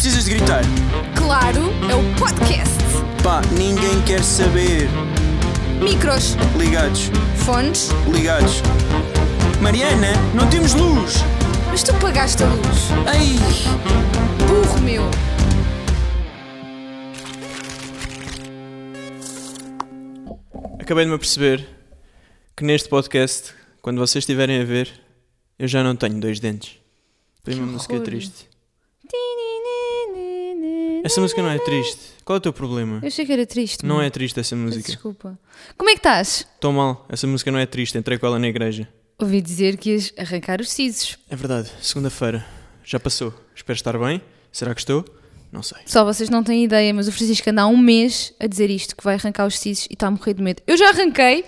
precisas de gritar? Claro, é o podcast. Pá, ninguém quer saber. Micros, Ligados, fones, ligados. Mariana, não temos luz. mas tu pagaste a luz. Ai, Burro meu. Acabei de me aperceber que neste podcast, quando vocês estiverem a ver, eu já não tenho dois dentes. Foi uma música horror. triste. Essa música não é triste. Qual é o teu problema? Eu achei que era triste. Não mano. é triste essa música. Desculpa. Como é que estás? Estou mal. Essa música não é triste. Entrei com ela na igreja. Ouvi dizer que ias arrancar os sisos. É verdade. Segunda-feira. Já passou. Espero estar bem. Será que estou? Não sei. Só vocês não têm ideia, mas o Francisco anda há um mês a dizer isto, que vai arrancar os sisos e está a morrer de medo. Eu já arranquei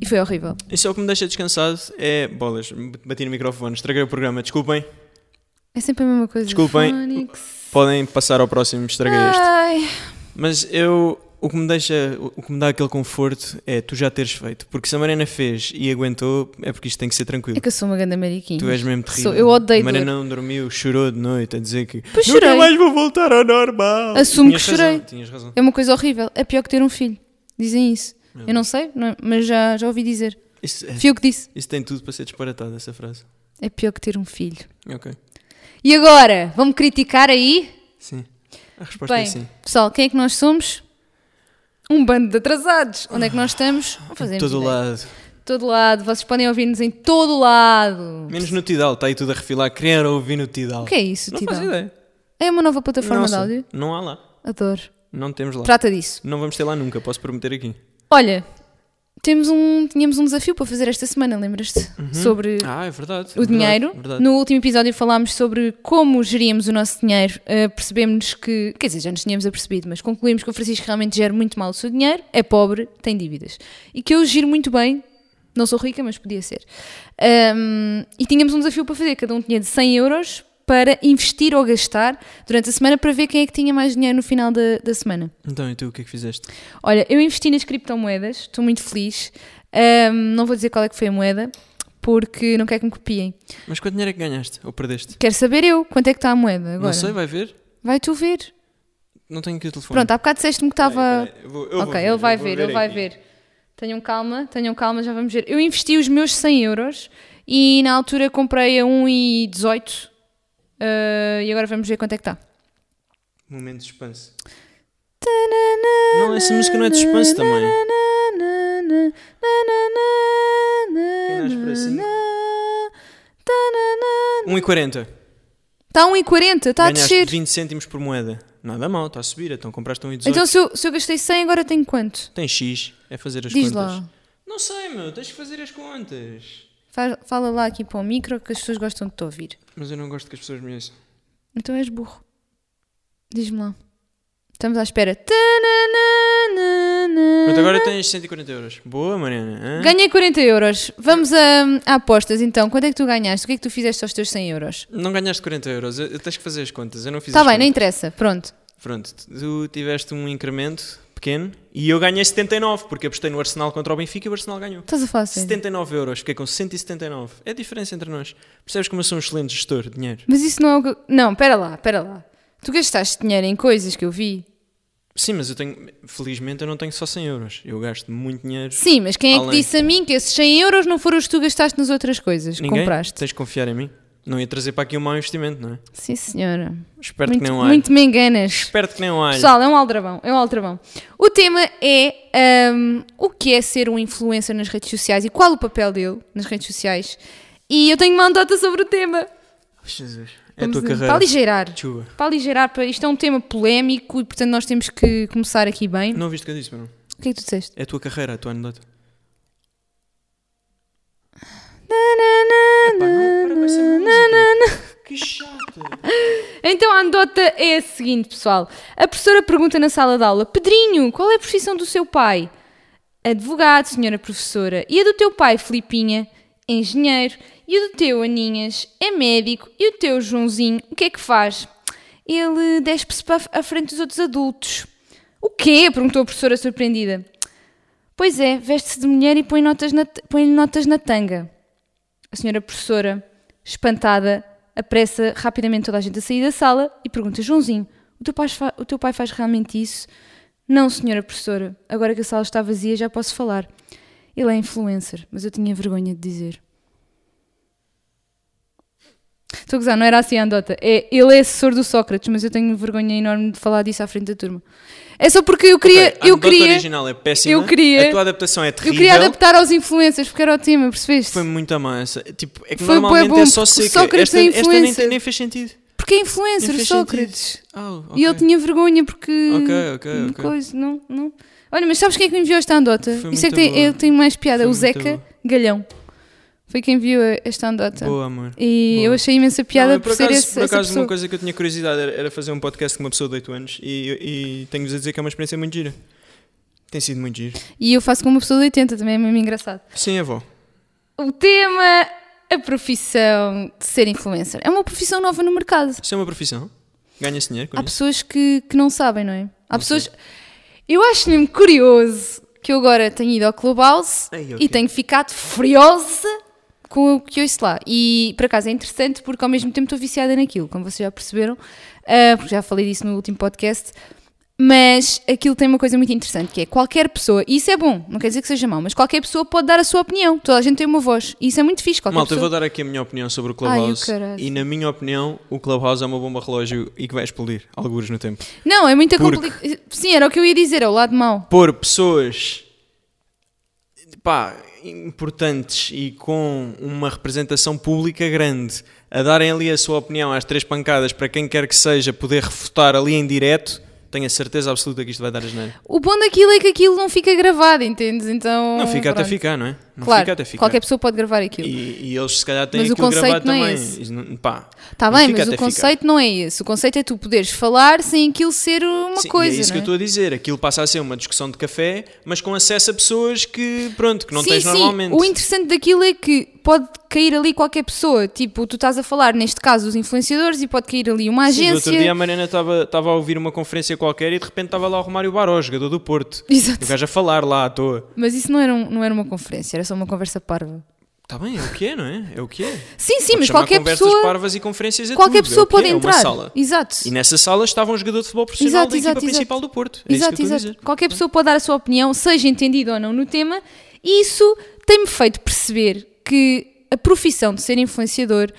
e foi horrível. Isso é o que me deixa descansado. É bolas. Bati no microfone. Estraguei o programa. Desculpem. É sempre a mesma coisa. Desculpem. Phonics. Podem passar ao próximo. Estraguei este. Ai, Mas eu. O que me deixa. O que me dá aquele conforto é tu já teres feito. Porque se a Mariana fez e aguentou, é porque isto tem que ser tranquilo. é que eu sou uma grande mariquinha. Tu és mesmo terrível. Sou- eu odeio A Mariana dor. não dormiu, chorou de noite a dizer que Pois nunca chorei. mais vou voltar ao normal. Assumo Tinhas que razão, chorei. Tinhas razão. É uma coisa horrível. É pior que ter um filho. Dizem isso. Eu não sei, não é? mas já, já ouvi dizer. Isso, é- Fui eu que disse. isso tem tudo para ser disparatado, essa frase. É pior que ter um filho. Ok. E agora? Vão-me criticar aí? Sim. A resposta Bem, é sim. pessoal, quem é que nós somos? Um bando de atrasados. Onde é que nós estamos? Não fazemos Todo ideia. lado. Todo lado. Vocês podem ouvir-nos em todo lado. Menos no Tidal, está aí tudo a refilar. Querer ouvir no Tidal. O que é isso, Não Tidal? faço ideia. É uma nova plataforma Nossa, de áudio? Não há lá. Adoro. Não temos lá. Trata disso. Não vamos ter lá nunca, posso prometer aqui. Olha, temos um, tínhamos um desafio para fazer esta semana, lembras-te? Sobre Ah, é verdade. o é dinheiro. Verdade, verdade. No último episódio falámos sobre como geríamos o nosso dinheiro. Uh, percebemos que, quer dizer, já nos tínhamos apercebido, mas concluímos que o Francisco realmente gera muito mal o seu dinheiro, é pobre, tem dívidas. E que eu giro muito bem, não sou rica, mas podia ser. Um, e tínhamos um desafio para fazer, cada um tinha de 100 euros para investir ou gastar durante a semana para ver quem é que tinha mais dinheiro no final da, da semana. Então, e tu, o que é que fizeste? Olha, eu investi nas criptomoedas, estou muito feliz. Um, não vou dizer qual é que foi a moeda, porque não quero que me copiem. Mas quanto dinheiro é que ganhaste? Ou perdeste? Quero saber eu quanto é que está a moeda agora. Não sei, vai ver. Vai tu ver. Não tenho aqui o telefone. Pronto, há bocado disseste-me que estava. Eu vou- eu Ok, ver, ele vai vou ver, ele vai aqui. ver. Tenham calma, tenham calma, já vamos ver. Eu investi os meus 100 euros e na altura comprei a 1,18 uh, e agora vamos ver quanto é que está. Momento de suspense. Não, essa música não é de suspense também. Quem nasce para assim? 1,40. Está a 1,40, está a descer. 20 cêntimos por moeda. Nada mal, está a subir. Então compraste 1,18. Então se eu, se eu gastei 100, agora tenho quanto? Tem X. É fazer as Diz contas. lá. Não sei, meu. Tens que fazer as contas. Fa- Fala lá aqui para o micro que as pessoas gostam de te ouvir. Mas eu não gosto que as pessoas me ouçam. Então és burro. Diz-me lá. Estamos à espera. Pronto, agora tens 140 euros. Boa, Mariana. hã? Ganhei 40 euros. Vamos a, a apostas então. Quanto é que tu ganhaste? O que é que tu fizeste aos teus 100 euros? Não ganhaste 40 euros. Eu, eu tens que fazer as contas. Eu não fiz Está Tá bem, não contas. interessa. Pronto. Pronto, tu tiveste um incremento pequeno e eu ganhei 79 porque apostei no Arsenal contra o Benfica e o Arsenal ganhou. Estás a falar sério? 79 euros, fiquei com 179. É a diferença entre nós. Percebes como eu sou um excelente gestor de dinheiro? Mas isso não é o que... Não, pera lá, pera lá. Tu gastaste dinheiro em coisas que eu vi. Sim, mas eu tenho. Felizmente eu não tenho só 100 euros. Eu gasto muito dinheiro. Sim, mas quem é que Além. disse a mim que esses 100 euros não foram os que tu gastaste nas outras coisas que Ninguém? compraste? Tens de confiar em mim. Não ia trazer para aqui um mau investimento, não é? Sim, senhora. Esperto que Muito, nem um alho. muito me enganas. Esperto que nem um alho. Pessoal, é um aldrabão, é um aldrabão. O tema é hum, o que é ser um influencer nas redes sociais e qual o papel dele nas redes sociais. E eu tenho uma anedota sobre o tema. Jesus. É a Vamos tua a- carreira. Para aligeirar. Chuva. Para aligeirar, para... isto é um tema polémico e portanto nós temos que começar aqui bem. Não ouviste o que eu disse, não? O que é que tu disseste? É a tua carreira, a tua anedota. Epá, não, para com essa música. Que chata. Então a anedota é a seguinte, pessoal. A professora pergunta na sala de aula: Pedrinho, qual é a profissão do seu pai? Advogado, senhora professora. E a do teu pai, Filipinha? Engenheiro. E o do teu, Aninhas? É médico. E o teu, Joãozinho? O que é que faz? Ele despe-se para a frente dos outros adultos. O quê? perguntou a professora surpreendida. Pois é, veste-se de mulher e põe notas na, põe notas na tanga. A senhora professora, espantada, apressa rapidamente toda a gente a sair da sala e pergunta: Joãozinho, o teu pai, o teu pai faz realmente isso? Não, senhora professora, agora que a sala está vazia já posso falar. Ele é influencer, mas eu tinha vergonha de dizer. Estou a gozar, não era assim a andota. É, ele é assessor do Sócrates, mas eu tenho vergonha enorme de falar disso à frente da turma. É só porque eu queria. Ok, a eu queria original é péssima. eu queria- A tua adaptação é eu terrível. queria adaptar aos influencers, porque era o tema, percebeste? Foi muito a massa. Tipo, é que Foi normalmente bom, é só seca. Sócrates Esta, é esta nem, nem fez sentido. Porque é influencer, Sócrates. sentido. Ah, E ele tinha vergonha porque. Ok, ok, Hum, ok. Coisa, não, não. Olha, mas sabes quem é que me enviou esta andota? Foi Isso é que tem, ele tem mais piada. Foi o Zeca boa. Galhão. Foi quem enviou esta andota. Boa, amor. E Boa. eu achei imensa piada Não, por, ser acaso, esse, por acaso uma coisa que eu tinha curiosidade era, era fazer um podcast com uma pessoa de 8 anos e, e tenho-vos a dizer que é uma experiência muito gira. Tem sido muito giro. E eu faço com uma pessoa de 80, também é mesmo engraçado. Sim, avó. O tema, a profissão de ser influencer. É uma profissão nova no mercado. Isso é uma profissão? Ganha-se dinheiro com Há isso? pessoas que, que não sabem, não é? Há Não pessoas. Eu acho mesmo curioso que eu agora tenho ido ao Clubhouse Ei, e ok. tenho ficado furiosa com o que ouço lá. E por acaso é interessante porque ao mesmo tempo estou viciada naquilo, como vocês já perceberam, ah, porque já falei disso no último podcast. Mas aquilo tem uma coisa muito interessante que é qualquer pessoa, e isso é bom, não quer dizer que seja mau, mas qualquer pessoa pode dar a sua opinião. Toda a gente tem uma voz. E isso é muito fixe. Qualquer Malta, eu pessoa... vou dar aqui a minha opinião sobre o Ai, Clubhouse. caralho. e na minha opinião, o Clubhouse é uma bomba relógio e que vai explodir, alguns no tempo. Não, é muito Porque- complicado. Sim, era o que eu ia dizer, é o lado mau. Pôr pessoas pá, importantes e com uma representação pública grande a darem ali a sua opinião às três pancadas para quem quer que seja poder refutar ali em direto, tenho a certeza absoluta que isto vai dar asneira. O bom daquilo é que aquilo não fica gravado, entendes? Então. Não fica até pronto. ficar, não é? Não Claro, fica até qualquer pessoa pode gravar aquilo. E, e eles se calhar têm Mas aquilo gravado não é também. Está bem, mas o conceito não é esse. O conceito é tu poderes falar sem aquilo ser uma Sim, coisa. e é isso que não eu estou a dizer. Aquilo passa a ser uma discussão de café, mas com acesso a pessoas que, pronto, que não sim, tens sim. normalmente. O interessante daquilo é que pode cair ali qualquer pessoa. Tipo, tu estás a falar, neste caso, dos influenciadores e pode cair ali uma Sim, agência. outro dia a Mariana estava estava a ouvir uma conferência qualquer e de repente estava lá o Romário Baró, jogador do Porto. Exato. O gajo a falar lá à toa. Mas isso não era, um- não era uma conferência, era só uma conversa parva. Está bem, é o que é, não é? É o que é. Sim, sim, Pode mas qualquer conversas pessoa. parvas e conferências a Qualquer tudo, é pessoa que pode é, é uma entrar. sala. Exato. E nessa sala estava um jogador de futebol profissional Exato, da equipa exato, principal do Porto. É exato, exato. Qualquer pessoa pode dar a sua opinião, seja entendido ou não no tema, e isso tem-me feito perceber que a profissão de ser influenciador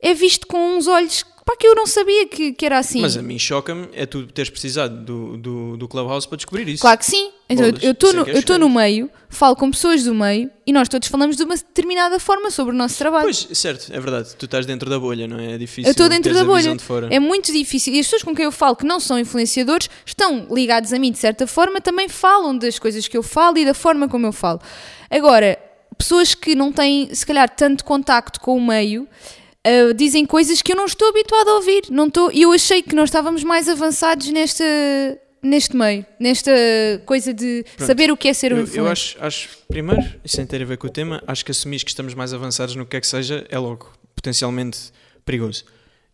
é visto com uns olhos pá, que eu não sabia que, que era assim. Mas a mim choca-me é tu teres precisado do, do, do Clubhouse para descobrir isso. Claro que sim. Então, Bolas, eu estou é no, é eu no meio, falo com pessoas do meio e nós todos falamos de uma determinada forma sobre o nosso trabalho. Pois, certo, é verdade. Tu estás dentro da bolha, não é? É difícil. eu estou dentro da bolha. É muito difícil. E as pessoas com quem eu falo que não são influenciadores estão ligados a mim de certa forma, também falam das coisas que eu falo e da forma como eu falo. Agora, pessoas que não têm, se calhar, tanto contacto com o meio. Ah, dizem coisas que eu não estou habituada a ouvir. Não estou, e eu achei que nós estávamos mais avançados nesta, neste meio, nesta coisa de Pronto. saber o que é ser um Eu, influencer. eu acho, acho, primeiro, e sem ter a ver com o tema, acho que assumir que estamos mais avançados no que é que seja é logo potencialmente perigoso.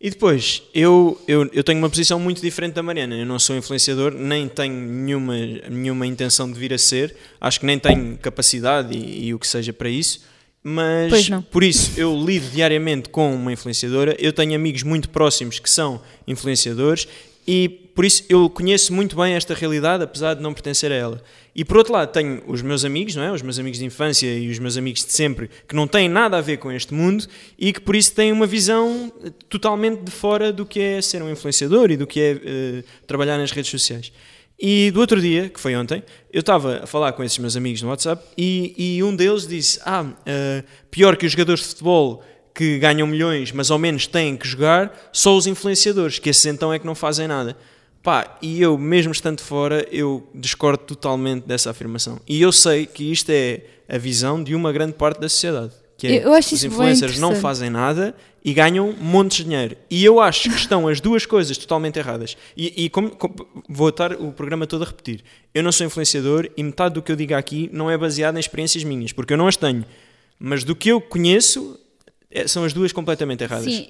E depois, eu, eu, eu tenho uma posição muito diferente da Mariana. Eu não sou influenciador, nem tenho nenhuma, nenhuma intenção de vir a ser. Acho que nem tenho capacidade e, e o que seja para isso. Mas, por isso, eu lido diariamente com uma influenciadora. Eu tenho amigos muito próximos que são influenciadores e, por isso, eu conheço muito bem esta realidade, apesar de não pertencer a ela. E, por outro lado, tenho os meus amigos, não é? Os meus amigos de infância e os meus amigos de sempre, que não têm nada a ver com este mundo e que, por isso, têm uma visão eh, totalmente de fora do que é ser um influenciador e do que é eh, trabalhar nas redes sociais. E do outro dia, que foi ontem, eu estava a falar com esses meus amigos no WhatsApp e, e um deles disse: Ah, eh, pior que os jogadores de futebol que ganham milhões, mas ao menos têm que jogar, só os influenciadores, que esses então é que não fazem nada. Pá, e eu, mesmo estando fora, eu discordo totalmente dessa afirmação. E eu sei que isto é a visão de uma grande parte da sociedade. Que é, Eu acho os influencers não fazem nada e ganham montes de dinheiro. E eu acho que estão as duas coisas totalmente erradas. E, e como, como- vou estar o programa todo a repetir. Eu não sou influenciador e metade do que eu digo aqui não é baseado em experiências minhas, porque eu não as tenho. Mas do que eu conheço, é- são as duas completamente erradas. Sim,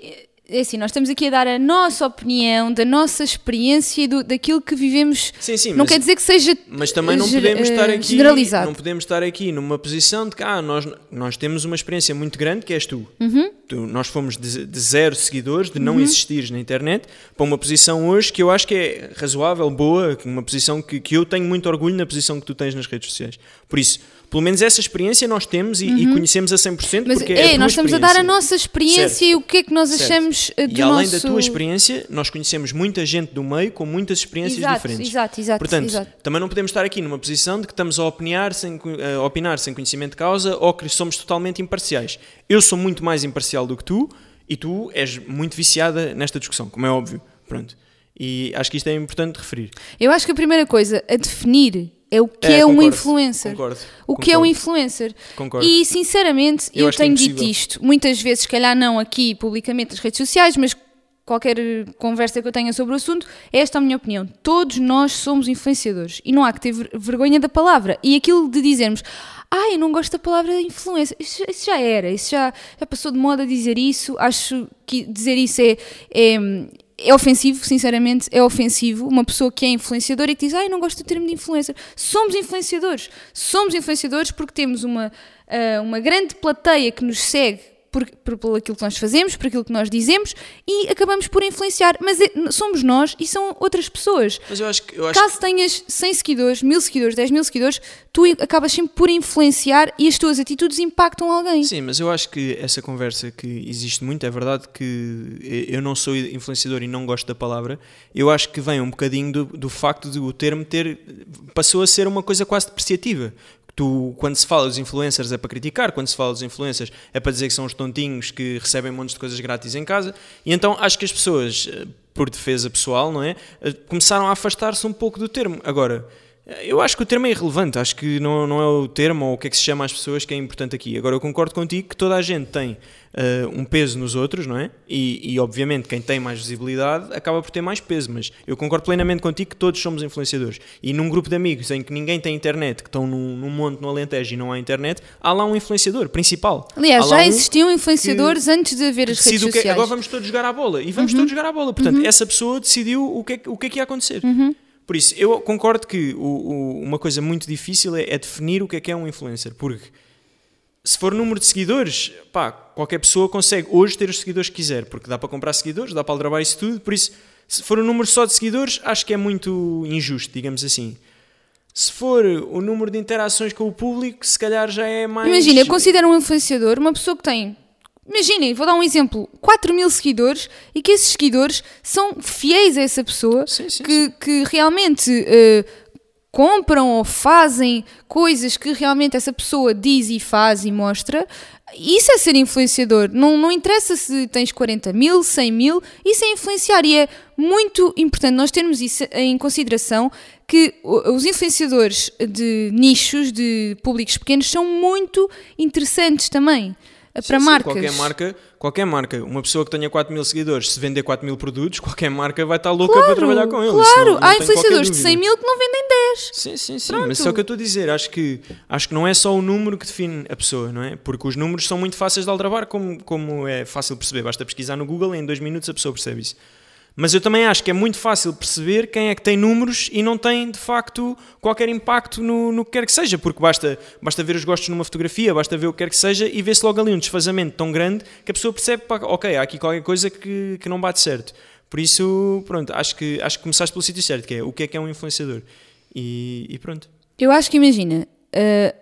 é assim, nós estamos aqui a dar a nossa opinião, da nossa experiência e do, daquilo que vivemos. Sim, sim, não mas- quer dizer que seja Mas também não ger- podemos estar eh, aqui, generalizado. não podemos estar aqui numa posição de que ah, nós, nós temos uma experiência muito grande que és tu. Uhum. Tu- nós fomos de, de zero seguidores, de não existires na internet, para uma posição hoje que eu acho que é razoável, boa, uma posição que, que eu tenho muito orgulho na posição que tu tens nas redes sociais. Por isso, pelo menos essa experiência nós temos e, e conhecemos a 100% Uhum. Mas porque é, é, nós estamos a dar a nossa experiência Certo. e o que é que nós Certo. achamos eh, do E além nosso... da tua experiência, nós conhecemos muita gente do meio com muitas experiências Exato, diferentes. exato, exato, Portanto, exato. também não podemos estar aqui numa posição de que estamos a opinar, sem, a opinar sem conhecimento de causa ou que somos totalmente imparciais. Eu sou muito mais imparcial do que tu e tu és muito viciada nesta discussão, como é óbvio. Pronto. E acho que isto é importante referir. Eu acho que a primeira coisa a definir é o que É, é, um concordo, influencer. concordo, o que é um influencer. Concordo. E sinceramente, Eu eu, é tenho dito isto muitas vezes, se calhar não aqui publicamente nas redes sociais, mas qualquer conversa que eu tenha sobre o assunto, é esta a minha opinião. Todos nós somos influenciadores e não há que ter ver- vergonha da palavra. E aquilo de dizermos, ah, eu não gosto da palavra influência, isso, isso já era, isso já, já passou de moda dizer isso. Acho que dizer isso é, é, é ofensivo, sinceramente, é ofensivo. Uma pessoa que é influenciadora e que diz, ah, eu não gosto do termo de influencer. Somos influenciadores. Somos influenciadores porque temos uma, ah, uma grande plateia que nos segue por, por, por aquilo que nós fazemos, por aquilo que nós dizemos e acabamos por influenciar. Mas é- somos nós e são outras pessoas. Mas eu acho que. Eu acho Caso tenhas 100 seguidores, 1000 seguidores, 10 mil seguidores, tu acabas sempre por influenciar e as tuas atitudes impactam alguém. Sim, mas eu acho que essa conversa que existe muito, é verdade que eu não sou influenciador e não gosto da palavra, eu acho que vem um bocadinho do, do facto de o termo ter passou a ser uma coisa quase depreciativa. Tu, quando se fala dos influencers é para criticar, quando se fala dos influencers é para dizer que são os tontinhos que recebem montes de coisas grátis em casa, e então acho que as pessoas, eh, por defesa pessoal, não é? Eh, Começaram a afastar-se um pouco do termo. Agora, eu acho que o termo é irrelevante, acho que não, não é o termo ou o que é que se chama às pessoas que é importante aqui. Agora, eu concordo contigo que toda a gente tem eh, um peso nos outros, não é? E, e, obviamente, quem tem mais visibilidade acaba por ter mais peso, mas eu concordo plenamente contigo que todos somos influenciadores. E num grupo de amigos em que ninguém tem internet, que estão num, num monte no Alentejo e não há internet, há lá um influenciador principal. Aliás, já um existiam influenciadores antes de haver as redes o que sociais. agora vamos todos jogar à bola e vamos todos jogar à bola. Portanto, essa pessoa decidiu o que é, que- o que, é que ia acontecer. Por isso, eu concordo que o- o- uma coisa muito difícil é, é definir o que é que é um influencer, porque se for número de seguidores, pá, qualquer pessoa consegue hoje ter os seguidores que quiser, porque dá para comprar seguidores, dá para aldrabar isso tudo, por isso, se for um número só de seguidores, acho que é muito injusto, digamos assim. Se for o número de interações com o público, se calhar já é mais. Imagina, eu considero um influenciador uma pessoa que tem. Imaginem, vou dar um exemplo: 4 mil seguidores e que esses seguidores são fiéis a essa pessoa Sim, sim, que, que realmente eh, compram ou fazem coisas que realmente essa pessoa diz e faz e mostra. Isso é ser influenciador. Não, não interessa se tens 40 mil, 100 mil, isso é influenciar e é muito importante nós termos isso em consideração que os influenciadores de nichos, de públicos pequenos, são muito interessantes também Sim, para sim, marcas. Qualquer marca, qualquer marca, uma pessoa que tenha 4 mil seguidores, se vender 4 mil produtos, qualquer marca vai estar louca para trabalhar com ele. Claro, não- não há influenciadores de dúvida. 100 mil que não vendem 10. Sim, sim, sim. Pronto. Mas só o que eu estou a dizer, acho que, acho que não é só o número que define a pessoa, não é? Porque os números são muito fáceis de aldrabar, como, como é fácil perceber. Basta pesquisar no Google e em dois minutos a pessoa percebe isso. Mas eu também acho que é muito fácil perceber quem é que tem números e não tem, de facto, qualquer impacto no, no que quer que seja, porque basta, basta ver os gostos numa fotografia, basta ver o que quer que seja e vê-se logo ali um desfazamento tão grande que a pessoa percebe, pá, ok, há aqui qualquer coisa que, que não bate certo. Por isso, pronto, acho que, acho que começaste pelo sítio certo, que é o que é que é um influenciador. E, e pronto. Eu acho que imagina, eh,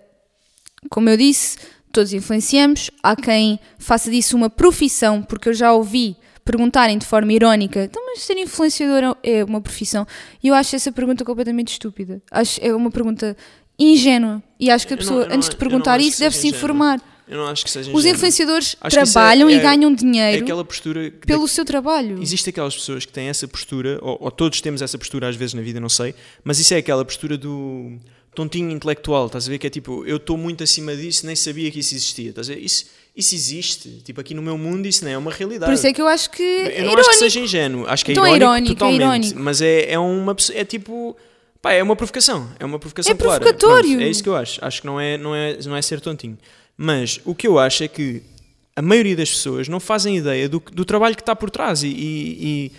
como eu disse, todos influenciamos. Há quem faça disso uma profissão, porque eu já ouvi perguntarem de forma irónica: então, mas ser influenciador é uma profissão? E eu acho essa pergunta completamente estúpida. Acho é uma pergunta ingênua. E acho que a pessoa, não- antes de perguntar isso, deve se informar. Eu não acho que seja Os influenciadores Acho é- trabalham é- e ganham É dinheiro aquela postura que pelo seu trabalho. Existem aquelas pessoas que têm essa postura, ou, ou todos temos essa postura às vezes na vida, não sei, mas isso é aquela postura do tontinho intelectual, estás a ver? Que é tipo, eu estou muito acima disso, nem sabia que isso existia, estás a ver? Isso, isso existe, tipo, aqui no meu mundo isso não é uma realidade. Por isso é que eu acho que eu é não acho irónico. que seja ingênuo, acho que é Então é irónico, irónico, é totalmente, irónico. mas é, é uma pessoa- é tipo, pá, é uma provocação, é uma provocação É clara. provocatório. Pronto, é isso que eu acho, acho que não é, não, é, não é ser tontinho. Mas o que eu acho é que a maioria das pessoas não fazem ideia do, do trabalho que está por trás e, e, e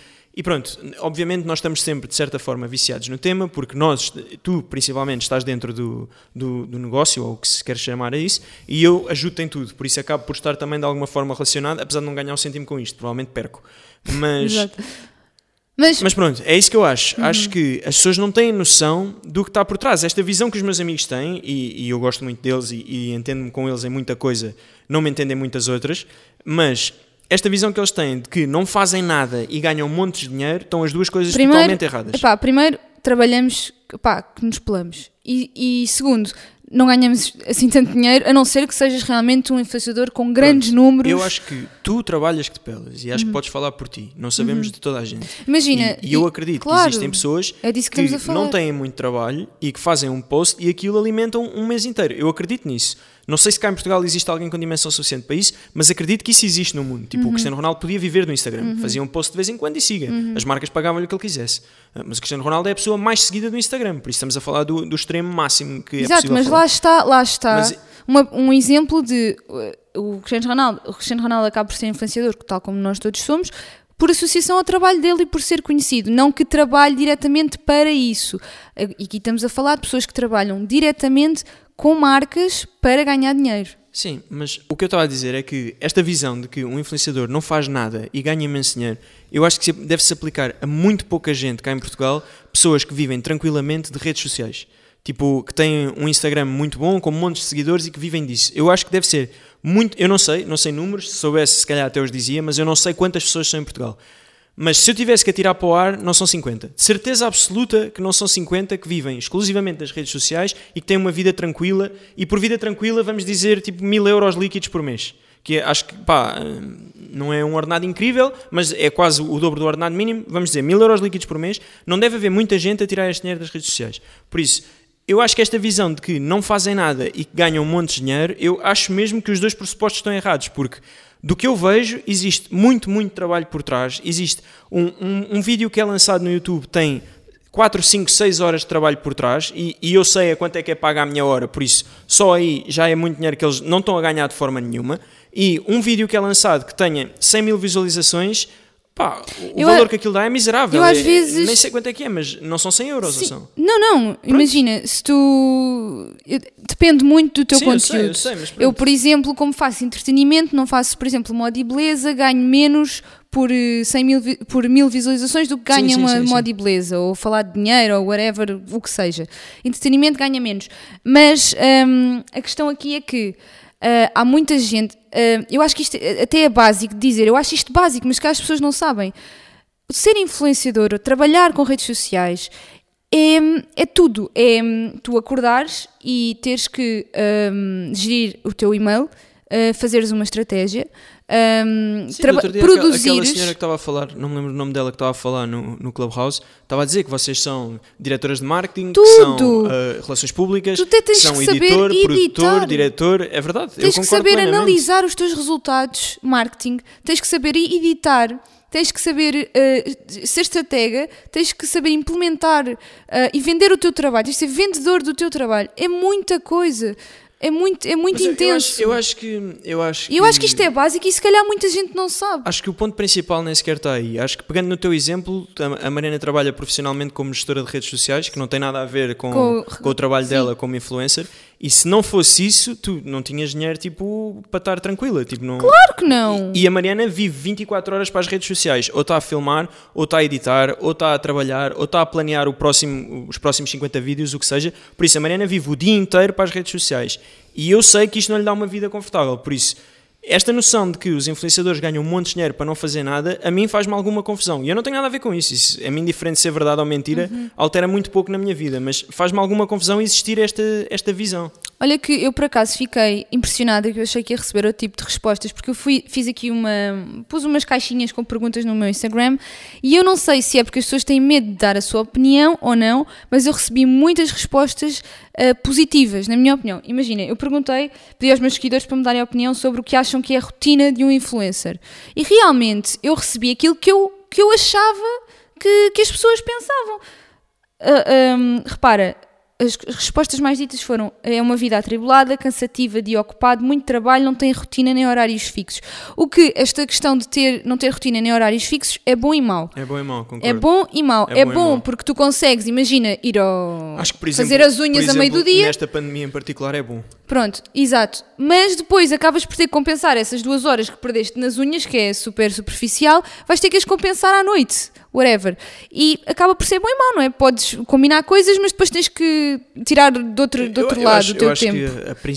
pronto, obviamente nós estamos sempre, de certa forma, viciados no tema, porque nós, tu principalmente, estás dentro do, do, do negócio, ou o que se quer chamar a isso, e eu ajudo em tudo, por isso acabo por estar também de alguma forma relacionado, apesar de não ganhar um cêntimo com isto, provavelmente perco. Mas. Mas, mas pronto, é isso que eu acho. Acho que as pessoas não têm noção do que está por trás. Esta visão que os meus amigos têm, e, e eu gosto muito deles e, e entendo-me com eles em muita coisa, não me entendem muitas outras, mas esta visão que eles têm de que não fazem nada e ganham montes de dinheiro, estão as duas coisas primeiro, totalmente erradas. epá, primeiro, trabalhamos epá, que nos pelamos. E, e segundo, não ganhamos assim tanto dinheiro, a não ser que sejas realmente um influenciador com grandes Pronto, números. Eu acho que tu trabalhas que te pelas e acho Uhum. que podes falar por ti. Não sabemos de toda a gente. Imagina, E, e eu acredito claro, que existem pessoas é disso que que não têm muito trabalho e que fazem um post e aquilo alimentam um mês inteiro. Eu acredito nisso. Não sei se cá em Portugal existe alguém com dimensão suficiente para isso, mas acredito que isso existe no mundo. Uhum. Tipo, o Cristiano Ronaldo podia viver do Instagram, fazia um post de vez em quando e siga. Uhum. As marcas pagavam-lhe o que ele quisesse. Ah, Mas o Cristiano Ronaldo é a pessoa mais seguida do Instagram, por isso estamos a falar do, do extremo máximo que é Exato, possível mas falar. lá está, lá está Mas- uma- um exemplo de uh, o Cristiano Ronaldo. O Cristiano Ronaldo acaba por ser influenciador, tal como nós todos somos, por associação ao trabalho dele e por ser conhecido, não que trabalhe diretamente para isso. E aqui estamos a falar de pessoas que trabalham diretamente com marcas para ganhar dinheiro. Sim, mas o que eu estava a dizer é que esta visão de que um influenciador não faz nada e ganha imenso dinheiro, eu acho que se- deve-se aplicar a muito pouca gente cá em Portugal, pessoas que vivem tranquilamente de redes sociais. Tipo, que têm um Instagram muito bom, com montes de seguidores e que vivem disso. Eu acho que deve ser muito. Eu não sei, não sei números, se soubesse, se calhar até os dizia, mas eu não sei quantas pessoas são em Portugal. Mas se eu tivesse que atirar para o ar, não são 50. De certeza absoluta que não são 50 que vivem exclusivamente das redes sociais e que têm uma vida tranquila. E por vida tranquila, vamos dizer tipo mil euros líquidos por mês. Que é- acho que, pá, não é um ordenado incrível, mas é quase o dobro do ordenado mínimo. Vamos dizer, mil euros líquidos por mês. Não deve haver muita gente a tirar este dinheiro das redes sociais. Por isso, eu acho que esta visão de que não fazem nada e que ganham um monte de dinheiro, eu acho mesmo que os dois pressupostos estão errados, porque do que eu vejo, existe muito, muito trabalho por trás. Existe um, um, um vídeo que é lançado no YouTube, tem 4, 5, 6 horas de trabalho por trás e, e eu sei a quanto é que é paga a minha hora, por isso só aí já é muito dinheiro que eles não estão a ganhar de forma nenhuma. E um vídeo que é lançado que tenha 100 mil visualizações, pá, o Eu valor a- que aquilo dá é miserável. eu às É- vezes- Nem sei quanto é que é, mas não são 100 euros, Sim. são? Não, não, imagina, se tu. eu- Depende muito do teu Sim, eu conteúdo. sei, eu sei, mas pronto. eu, por exemplo, como faço entretenimento, não faço, por exemplo, moda e beleza, ganho menos por, eh, 100 mil, vi- por mil visualizações do que ganha sim, uma sim, sim. moda e beleza, ou falar de dinheiro, ou whatever, o que seja. Entretenimento ganha menos. Mas hum, a questão aqui é que ah, há muita gente. ah, eu acho que isto é- até é básico dizer, eu acho isto básico, mas que as pessoas não sabem. Ser influenciador, trabalhar com redes sociais, é, é tudo. É tu acordares e teres que hum, gerir o teu e-mail, uh, fazeres uma estratégia, hum, Sim, traba- dia aquela- senhora que estava a falar, não me lembro o nome dela, que estava a falar no, no Clubhouse, estava a dizer que vocês são diretoras de marketing, que são Tudo. ah, relações públicas, Tu até tens que são que saber editor, editar. produtor, diretor. É verdade, Tens que saber plenamente. analisar os teus resultados marketing, tens que saber editar, tens que saber uh, ser estratega, tens que saber implementar uh, e vender o teu trabalho, tens que ser vendedor do teu trabalho. É muita coisa. É muito, é muito eu- intenso. Eu acho, eu acho que. Eu acho E eu acho que isto é básico e se calhar muita gente não sabe. Acho que o ponto principal nem sequer está aí. Acho que pegando no teu exemplo, a a Mariana trabalha profissionalmente como gestora de redes sociais, que não tem nada a ver com, Com- com o trabalho sim. dela como influencer. E se não fosse isso, tu não tinhas dinheiro tipo para estar tranquila. Tipo, não... Claro que não. E a Mariana vive 24 horas para as redes sociais. Ou está a filmar, ou está a editar, ou está a trabalhar, ou está a planear o próximo, os próximos 50 vídeos, o que seja. Por isso, a Mariana vive o dia inteiro para as redes sociais. E eu sei que isto não lhe dá uma vida confortável. Por isso, esta noção de que os influenciadores ganham um monte de dinheiro para não fazer nada, a mim faz-me alguma confusão. E eu não tenho nada a ver com isso. isso é-me indiferente ser verdade ou mentira, altera muito pouco na minha vida. Mas faz-me alguma confusão existir esta, esta visão. Olha que eu por acaso fiquei impressionada que eu achei que ia receber outro tipo de respostas, porque eu fui, fiz aqui uma. pus umas caixinhas com perguntas no meu Instagram e eu não sei se é porque as pessoas têm medo de dar a sua opinião ou não, mas eu recebi muitas respostas ah, positivas, na minha opinião. Imagina, eu perguntei, pedi aos meus seguidores para me darem a opinião sobre o que acham que é a rotina de um influencer. E realmente eu recebi aquilo que eu, que eu achava que, que as pessoas pensavam. Ah, hum, repara, as respostas mais ditas foram: é uma vida atribulada, cansativa, de ocupado, muito trabalho, não tem rotina nem horários fixos. O que esta questão de ter, não ter rotina nem horários fixos é bom e mau. É bom e mau, concordo. É bom e mau. É É, bom bom, porque tu consegues, imagina, ir ao. Acho que, por exemplo, fazer as unhas a exemplo, meio do dia. Nesta pandemia em particular é bom. Pronto, exato. Mas depois acabas por ter que compensar essas duas horas que perdeste nas unhas, que é super superficial, vais ter que as compensar à noite, whatever. E acaba por ser bom e mau, não é? Podes combinar coisas, mas depois tens que tirar do outro, do Eu- outro eu lado acho- o teu eu tempo.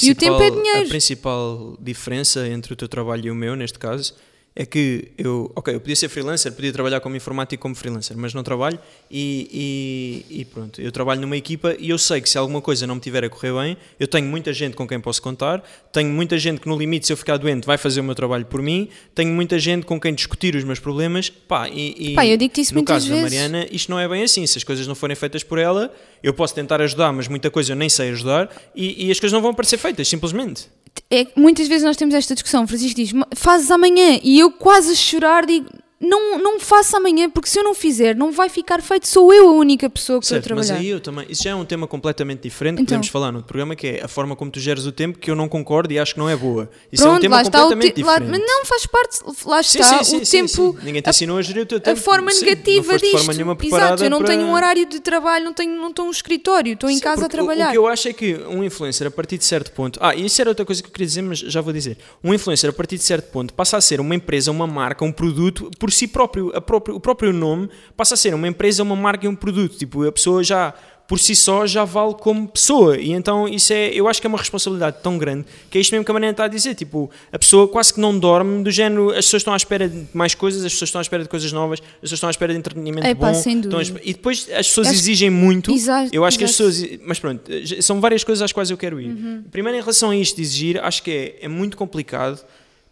E o tempo é dinheiro. A principal diferença entre o teu trabalho e o meu, neste caso, é que eu, ok, eu podia ser freelancer, podia trabalhar como informático como freelancer, mas não trabalho e, e- e pronto, eu trabalho numa equipa e eu sei que se alguma coisa não me tiver a correr bem, eu tenho muita gente com quem posso contar, tenho muita gente que no limite, se eu ficar doente, vai fazer o meu trabalho por mim, tenho muita gente com quem discutir os meus problemas, pá, e, e Pá, eu digo-te isso no caso da vezes. Mariana, isto não é bem assim, se as coisas não forem feitas por ela, eu posso tentar ajudar, mas muita coisa eu nem sei ajudar e, e as coisas não vão parecer feitas, simplesmente. É muitas vezes nós temos esta discussão. Francisco diz: "Ma- fazes amanhã. E eu quase a chorar digo: não, não faço amanhã, porque se eu não fizer, não vai ficar feito. Sou eu a única pessoa que Certo, estou a mas trabalhar. aí eu também. Isso já é um tema completamente diferente que Então. podemos falar no outro programa, que é a forma como tu geres o tempo, que eu não concordo e acho que não é boa. Isso é um Pronto, tema o completamente te- diferente. Mas não faz parte, lá está sim, sim, o sim, tempo. sim. Ninguém te a- ensinou a gerir o teu a tempo. forma Sim, não negativa disto. forma nenhuma Exato, eu não para- tenho um horário de trabalho, não tenho, não estou no escritório, estou em casa a porque o- trabalhar. O que eu acho é que um influencer, a partir de certo ponto. Ah, e isso era outra coisa que eu queria dizer, mas já vou dizer. Um influencer, a partir de certo ponto, passa a ser uma empresa, uma marca, um produto por si próprio. Próprio o próprio nome passa a ser uma empresa, uma marca e um produto. Tipo, a pessoa já. Por si só já vale como pessoa, e então isso é, eu acho que é uma responsabilidade tão grande que é isto mesmo que a Mariana está a dizer. Tipo, a pessoa quase que não dorme, do género, as pessoas estão à espera de mais coisas, as pessoas estão à espera de coisas novas, as pessoas estão à espera de entretenimento Epá, bom. sem dúvida. e depois as pessoas Acho- exigem muito. Exato, eu acho que as exato. pessoas mas pronto, são várias coisas às quais eu quero ir. Uhum. Primeiro, em relação a isto de exigir, acho que é, é muito complicado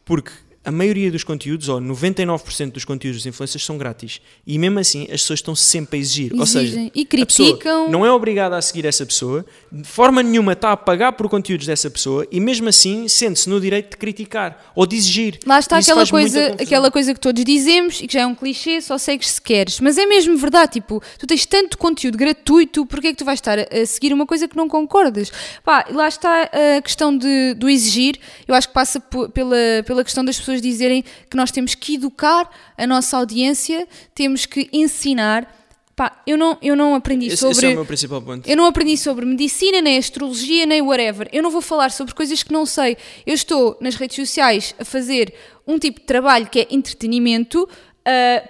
porque a maioria dos conteúdos, ou 99% dos conteúdos dos influencers são grátis. E mesmo assim, as pessoas estão sempre a exigir. Ou seja, Exigem. E criticam. não é obrigada a seguir essa pessoa, de forma nenhuma está a pagar por conteúdos dessa pessoa e mesmo assim sente-se no direito de criticar ou de exigir. Lá está Isso aquela coisa, aquela coisa que todos dizemos e que já é um clichê, só segues se queres. Mas é mesmo verdade, tipo, tu tens tanto conteúdo gratuito, porque é que tu vais estar a, seguir uma coisa que não concordas? Pá, lá está a questão de, do exigir, eu acho que passa pela, pela questão das pessoas dizerem que nós temos que educar a nossa audiência, temos que ensinar. Pá, eu não, eu não aprendi Esse, sobre... esse é o meu principal ponto. Eu não aprendi sobre medicina, nem astrologia, nem whatever. Eu não vou falar sobre coisas que não sei. Eu estou nas redes sociais a fazer um tipo de trabalho que é entretenimento.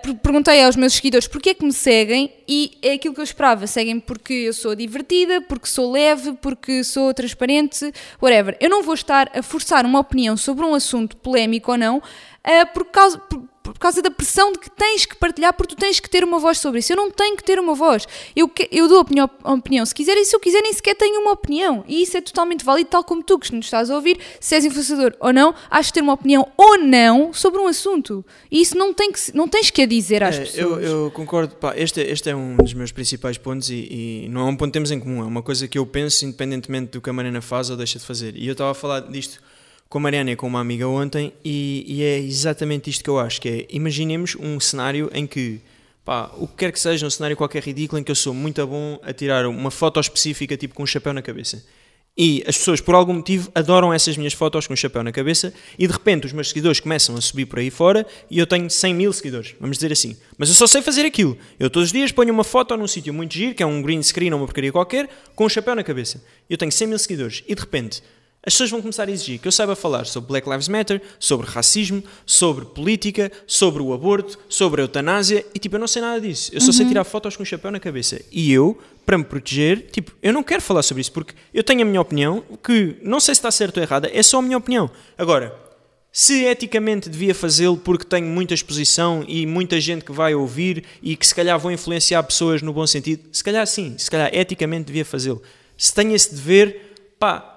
Per- perguntei aos meus seguidores porque é que me seguem e é aquilo que eu esperava. Seguem-me porque eu sou divertida, porque sou leve, porque sou transparente, whatever. Eu não vou estar a forçar uma opinião sobre um assunto polémico ou não ah, por causa. por- por causa da pressão de que tens que partilhar, porque tu tens que ter uma voz sobre isso. Eu não tenho que ter uma voz. Eu, que- eu dou opinião, opinião se quiser, e se eu quiser, nem sequer tenho uma opinião. E isso é totalmente válido, tal como tu que nos estás a ouvir, se és influenciador ou não, has de ter uma opinião ou não sobre um assunto. E isso não, tem que, não tens que a dizer às É, pessoas. eu, eu concordo, pá, este, é- este é um dos meus principais pontos e, e não é um ponto que temos em comum, é uma coisa que eu penso independentemente do que a Mariana faz ou deixa de fazer. E eu estava a falar disto com a Mariana e com uma amiga ontem e, e é exatamente isto que eu acho, que é, imaginemos um cenário em que, pá, o que quer que seja, um cenário qualquer ridículo em que eu sou muito bom a tirar uma foto específica, tipo com um chapéu na cabeça. E as pessoas, por algum motivo, adoram essas minhas fotos com um chapéu na cabeça e de repente os meus seguidores começam a subir por aí fora e eu tenho 100 mil seguidores, vamos dizer assim. Mas eu só sei fazer aquilo. Eu todos os dias ponho uma foto num sítio muito giro, que é um green screen ou uma porcaria qualquer, com um chapéu na cabeça. Eu tenho 100 mil seguidores e de repente as pessoas vão começar a exigir que eu saiba falar sobre Black Lives Matter, sobre racismo, sobre política, sobre o aborto, sobre a eutanásia e tipo, eu não sei nada disso. Eu só sei tirar fotos com um chapéu na cabeça. E eu, para me proteger, tipo, eu não quero falar sobre isso porque eu tenho a minha opinião, que não sei se está certo ou errada, é só a minha opinião. Agora, se eticamente devia fazê-lo porque tenho muita exposição e muita gente que vai ouvir e que se calhar vão influenciar pessoas no bom sentido, se calhar sim, se calhar eticamente devia fazê-lo. Se tenho esse dever, pá,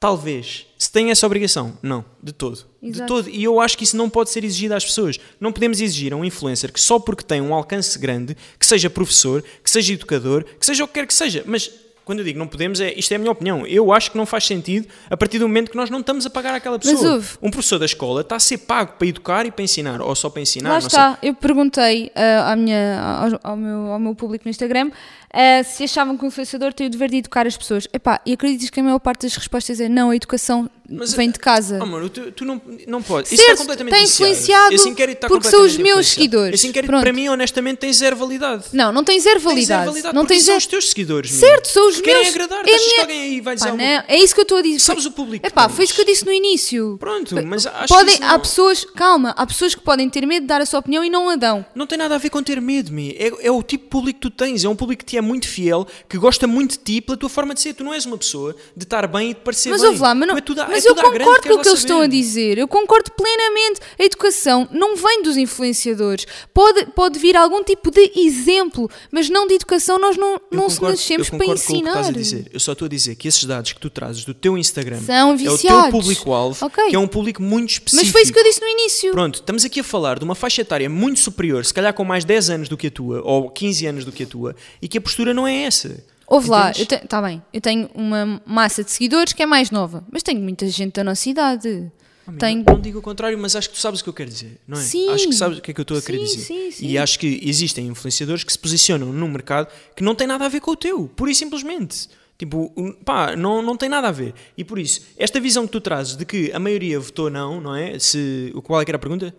talvez. Se tenho essa obrigação, não, de todo. De Exato. todo. E eu acho que isso não pode ser exigido às pessoas. Não podemos exigir a um influencer que só porque tem um alcance grande, que seja professor, que seja educador, que seja o que quer que seja, mas quando eu digo não podemos, é, isto é a minha opinião. Eu acho que não faz sentido a partir do momento que nós não estamos a pagar aquela pessoa. houve- Um professor da escola está a ser pago para educar e para ensinar, ou só para ensinar. Lá não sei. está, eu perguntei ah, à minha, ao, ao meu, ao meu público no Instagram ah, se achavam que o influenciador tem o dever de educar as pessoas. Epá, e acreditas que a maior parte das respostas é não, a educação Mas, vem de casa. Oh, mano, tu, tu não, não podes. Isso Certo, está completamente está viciado. influenciado Esse inquérito está porque são os meus seguidores. Esse inquérito, Pronto. para mim, honestamente, tem zero validade. Não, não tem zero Tem zero validade. validade não tem são zero... os teus seguidores. Certo, são os Que querem meus. agradar. É a Achas que minha- alguém aí vai dizer Pá, alguma não, é isso que eu estou a dizer. Sabes o público Epá, foi isso que eu disse no início. Pronto, mas acho Podem, que isso há não, pessoas, calma, há pessoas que podem ter medo de dar a sua opinião e não a dão. não tem nada a ver com ter medo, me. É, é o tipo de público que tu tens. É um público que te é muito fiel, que gosta muito de ti pela tua forma de ser. Tu não és uma pessoa de estar bem e de parecer Mas bem. ouve lá, mas, não, é tudo, mas é eu concordo com o que eles estão a dizer. Eu concordo plenamente. A educação não vem dos influenciadores. Pode, pode vir algum tipo de exemplo, mas não de educação. Nós não, Eu não concordo- nascemos eu para concordo com o que ensinar. estás a dizer. Eu só estou a dizer que esses dados que tu trazes do teu Instagram São é o teu viciados. público-alvo, Ok. que é um público muito específico. Mas foi isso que eu disse no início. Pronto, estamos aqui a falar de uma faixa etária muito superior, se calhar com mais 10 anos do que a tua, ou 15 anos do que a tua, e que a postura não é essa. Ouve lá, Entendes? eu te- tá bem, eu tenho uma massa de seguidores que é mais nova, mas tenho muita gente da nossa idade. Tenho... Não digo o contrário, mas acho que tu sabes o que eu quero dizer, não é? Sim. Acho que sabes o que é que eu estou a querer Sim, dizer. sim, sim. E acho que existem influenciadores que se posicionam num mercado que não tem nada a ver com o teu, pura e simplesmente. Tipo, pá, não, não tem nada a ver. E por isso, esta visão que tu trazes de que a maioria votou não, não é? Se, qual é que era a pergunta?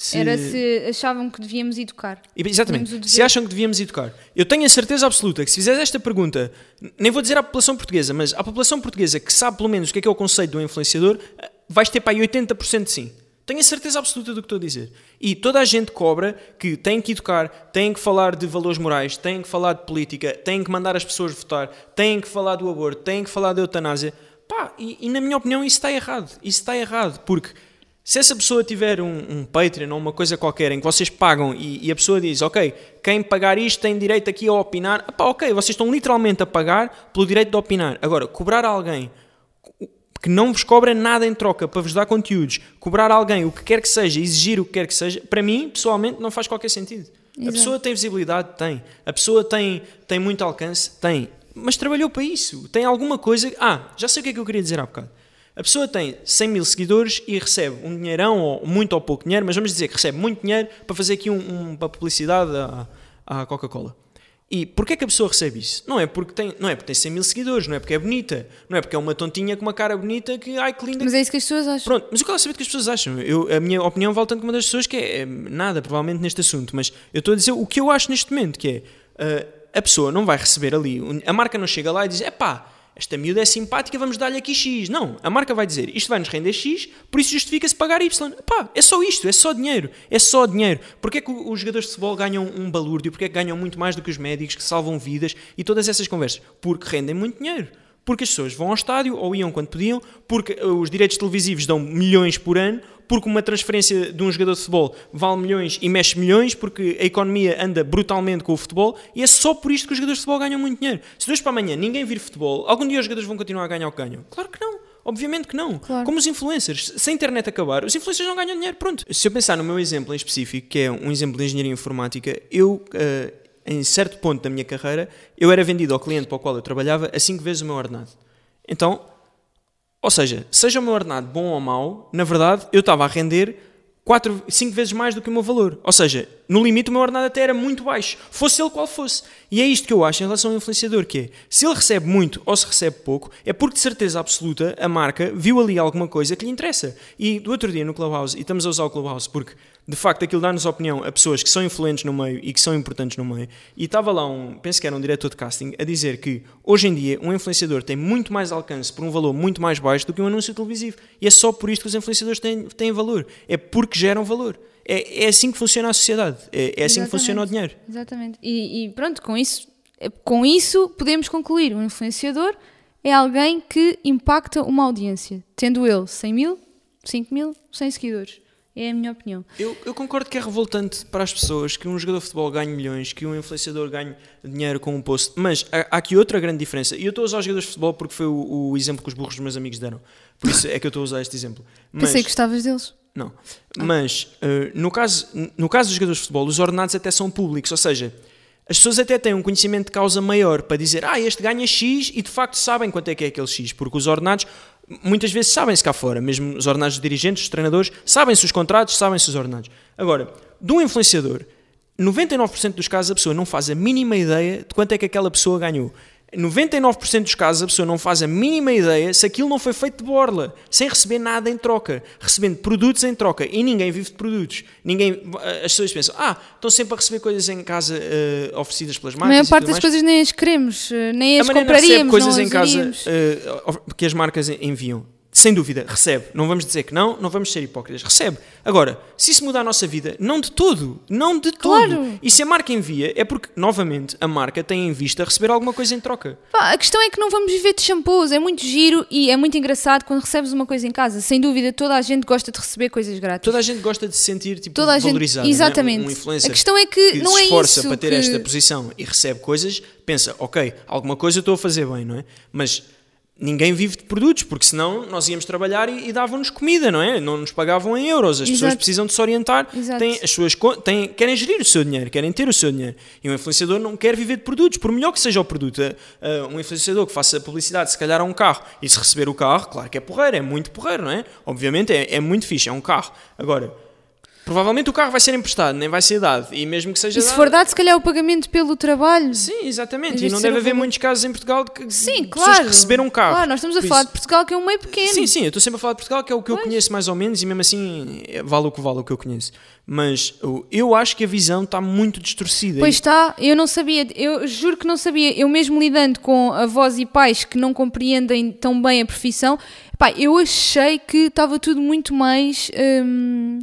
Se- Era se achavam que devíamos educar. Exatamente. Se acham que devíamos educar. Eu tenho a certeza absoluta que se fizeres esta pergunta, nem vou dizer à população portuguesa, mas à população portuguesa que sabe pelo menos o que é que é o conceito do influenciador, eh, vais ter para aí 80% de sim. Tenho a certeza absoluta do que estou a dizer. E toda a gente cobra que tem que educar, tem que falar de valores morais, tem que falar de política, tem que mandar as pessoas votar, tem que falar do aborto, tem que falar da eutanásia. Pá, e, e na minha opinião isso está errado. Isso está errado, porque se essa pessoa tiver um, um Patreon ou uma coisa qualquer em que vocês pagam e, e a pessoa diz, ok, quem pagar isto tem direito aqui a opinar, pá, ok, vocês estão literalmente a pagar pelo direito de opinar. Agora, cobrar a alguém que não vos cobra nada em troca para vos dar conteúdos, cobrar a alguém o que quer que seja, exigir o que quer que seja, para mim, pessoalmente, não faz qualquer sentido. A Exato. pessoa tem visibilidade? Tem. A pessoa tem, tem muito alcance? Tem. Mas trabalhou para isso. Tem alguma coisa. Ah, já sei o que é que eu queria dizer há bocado. A pessoa tem 100 mil seguidores e recebe um dinheirão, ou muito ou pouco dinheiro, mas vamos dizer que recebe muito dinheiro para fazer aqui um, um- uma publicidade à, à Coca-Cola. E porquê é que a pessoa recebe isso? Não é, porque tem, não é porque tem 100 mil seguidores, não é porque é bonita, não é porque é uma tontinha com uma cara bonita que, ai que linda. Mas é isso que as pessoas acham. Pronto, mas eu quero saber o que as pessoas acham. Eu, a minha opinião vale tanto como a das pessoas, que é, é nada, provavelmente, neste assunto. Mas eu estou a dizer o que eu acho neste momento, que é ah, a pessoa não vai receber ali, a marca não chega lá e diz, é pá, esta miúda é simpática, vamos dar-lhe aqui X. Não, a marca vai dizer, isto vai-nos render X, por isso justifica-se pagar Y. Pá, é só isto, é só dinheiro, é só dinheiro. Porquê é que os jogadores de futebol ganham um balúrdio? Porquê é que ganham muito mais do que os médicos que salvam vidas e todas essas conversas? Porque rendem muito dinheiro. Porque as pessoas vão ao estádio ou iam quando podiam, porque os direitos televisivos dão milhões por ano, porque uma transferência de um jogador de futebol vale milhões e mexe milhões, porque a economia anda brutalmente com o futebol, e é só por isto que os jogadores de futebol ganham muito dinheiro. Se hoje para amanhã ninguém vir futebol, algum dia os jogadores vão continuar a ganhar o que ganham? Claro que não. Obviamente que não. Claro. Como os influencers. Se a internet acabar, os influencers não ganham dinheiro. Pronto. Se eu pensar no meu exemplo em específico, que é um exemplo de engenharia informática, eu, eh, em certo ponto da minha carreira, eu era vendido ao cliente para o qual eu trabalhava a 5 vezes o meu ordenado. Então, ou seja, seja o meu ordenado bom ou mau, na verdade, eu estava a render 4, 5 vezes mais do que o meu valor. Ou seja, no limite o meu ordenado até era muito baixo, fosse ele qual fosse. E é isto que eu acho em relação ao influenciador, que é, se ele recebe muito ou se recebe pouco, é porque de certeza absoluta a marca viu ali alguma coisa que lhe interessa. E do outro dia no Clubhouse, e estamos a usar o Clubhouse porque de facto aquilo dá-nos opinião a pessoas que são influentes no meio e que são importantes no meio. E estava lá um, penso que era um diretor de casting, a dizer que hoje em dia um influenciador tem muito mais alcance por um valor muito mais baixo do que um anúncio televisivo. E é só por isto que os influenciadores têm, têm valor. É porque geram valor. É, é assim que funciona a sociedade. É, é assim que Exatamente. funciona o dinheiro. Exatamente. E, e pronto, com isso, com isso podemos concluir. Um influenciador é alguém que impacta uma audiência, tendo ele 100 mil, 5 mil, 100 seguidores. É a minha opinião. Eu, eu concordo que é revoltante para as pessoas que um jogador de futebol ganhe milhões, que um influenciador ganhe dinheiro com um post, mas há, há aqui outra grande diferença. E eu estou a usar os jogadores de futebol porque foi o, o exemplo que os burros dos meus amigos deram. Por isso é que eu estou a usar este exemplo. Mas, Pensei que gostavas deles. Não. Mas, eh, no, caso, no caso dos jogadores de futebol, os ordenados até são públicos, ou seja, as pessoas até têm um conhecimento de causa maior para dizer, ah, este ganha X e de facto sabem quanto é que é aquele X, porque os ordenados muitas vezes sabem-se cá fora, mesmo os ordenados dos dirigentes, os treinadores, sabem-se os contratos, sabem-se os ordenados. Agora, de um influenciador, 99% dos casos a pessoa não faz a mínima ideia de quanto é que aquela pessoa ganhou. 99% dos casos a pessoa não faz a mínima ideia se aquilo não foi feito de borla, sem receber nada em troca, recebendo produtos em troca. E ninguém vive de produtos. Ninguém, as pessoas pensam, ah, estão sempre a receber coisas em casa uh, oferecidas pelas A marcas. maior e parte das mais. coisas nem as queremos, eh, nem A as recebe compraríamos. coisas não em as casa uh, que as marcas enviam. Sem dúvida, recebe. Não vamos dizer que não, não vamos ser hipócritas. Recebe. Agora, se isso mudar a nossa vida, não de todo. Não de Claro. todo. E se a marca envia, é porque, novamente, a marca tem em vista receber alguma coisa em troca. Pá, a questão é que não vamos viver de shampoos. É muito giro e é muito engraçado quando recebes uma coisa em casa. Sem dúvida, toda a gente gosta de receber coisas grátis. Toda a gente gosta de se sentir tipo, Toda a gente- valorizado. exatamente. Né? Um, um influencer A questão é que não se é esforça isso para ter que- esta posição e recebe coisas, pensa, ok, alguma coisa eu estou a fazer bem, não é? Mas ninguém vive de produtos, porque senão nós íamos trabalhar e, e davam-nos comida, não é? Não nos pagavam em euros. As pessoas Exato. precisam de se orientar, têm as suas, têm, querem gerir o seu dinheiro, querem ter o seu dinheiro. E um influenciador não quer viver de produtos, por melhor que seja o produto. Eh, um influenciador que faça publicidade, se calhar a um carro, e se receber o carro, claro que é porreiro, é muito porreiro, não é? Obviamente é, é muito fixe, é um carro. Agora, provavelmente o carro vai ser emprestado, nem vai ser dado. E mesmo que seja E se dado, for dado, se calhar o pagamento pelo trabalho. Sim, exatamente. E não deve haver muitos casos em Portugal de que, Sim, de claro. pessoas que receberam um carro. Claro, nós estamos a Por falar isso- de Portugal, que é um meio pequeno. Sim, sim, eu estou sempre a falar de Portugal, que é o que eu conheço mais ou menos, e mesmo assim é, vale o que vale o que eu conheço. Mas eu- acho que a visão está muito distorcida. Pois está, eu não sabia, eu juro que não sabia. Eu mesmo lidando com avós e pais que não compreendem tão bem a profissão, pá, eu achei que estava tudo muito mais hum,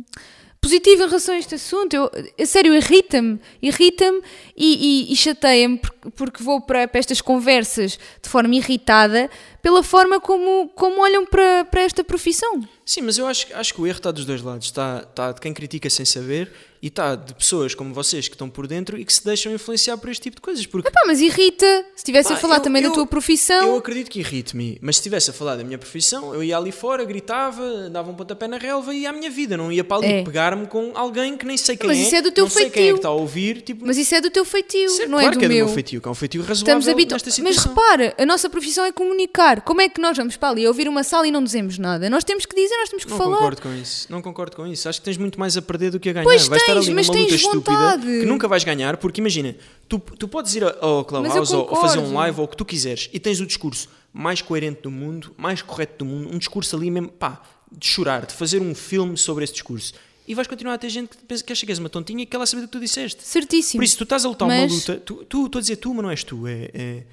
positivo em relação a este assunto. Eu, a sério, irrita-me, irrita-me e, e, e chateia-me porque, porque vou para, para estas conversas de forma irritada pela forma como, como olham para, para esta profissão. Sim, mas eu acho, acho que o erro está dos dois lados. Está, está de quem critica sem saber e está de pessoas como vocês que estão por dentro e que se deixam influenciar por este tipo de coisas. Porque Pá, mas irrita, se estivesse a falar eu- também eu- da tua profissão. Eu acredito que irrite-me, mas se estivesse a falar da minha profissão, eu ia ali fora, gritava, dava um pontapé na relva e ia à minha vida. Não ia para ali É. pegar-me com alguém que nem sei quem Mas é. isso é do teu não sei quem é feitio. que está a ouvir. Tipo, Mas isso é do teu feitio, Sim, não claro é do que é do meu. meu feitio, que é um feitio razoável Estamos habitu... nesta Mas situação. repara, a nossa profissão é comunicar. Como é que nós vamos para ali ouvir uma sala e não dizemos nada? Nós temos que dizer, nós temos que Não falar. concordo com isso. Não concordo com isso. Acho que tens muito mais a perder do que a ganhar. Pois vais tens, ali mas numa luta estúpida vontade. que nunca vais ganhar, porque imagina, tu, tu podes ir ao- Clubhouse ou, fazer um live ou o que tu quiseres e tens o discurso mais coerente do mundo, mais correto do mundo, um discurso ali mesmo, pá, de chorar, de fazer um filme sobre esse discurso. E vais continuar a ter gente que, pensa, que acha que és uma tontinha e que quer lá saber do que tu disseste. Certíssimo. Por isso, tu estás a lutar Mas- uma luta. Tu, tu, estou a dizer tu, mas não és tu. É- é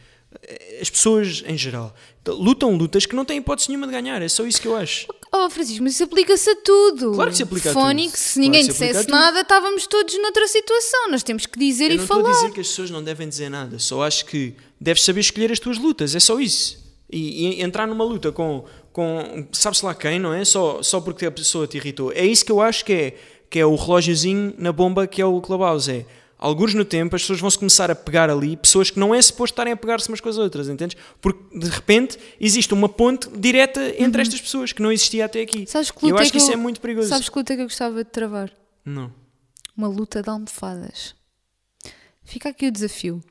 as pessoas em geral lutam lutas que não têm hipótese nenhuma de ganhar. É só isso que eu acho. Oh, Francisco, mas isso aplica-se a tudo. Claro que se aplica a Fónix, tudo. se Claro ninguém que se a dissesse nada, estávamos todos noutra situação. Nós temos que dizer Eu e não estou falar. a dizer que as pessoas não devem dizer nada, só acho que deves saber escolher as tuas lutas, é só isso. E, e entrar numa luta com, com sabe-se lá quem, não é? Só, só porque a pessoa te irritou. É isso que eu acho que é, que é o relógiozinho na bomba que é o Clubhouse. É, alguns no tempo as pessoas vão se começar a pegar ali, pessoas que não é suposto estarem a pegar-se umas com as outras, entendes? Porque de repente existe uma ponte direta entre estas pessoas que não existia até aqui. Uhum. Sabes que E eu luta acho que isso eu- é muito perigoso. Sabes que luta que eu gostava de travar? Não. Uma luta de almofadas. Fica aqui o desafio.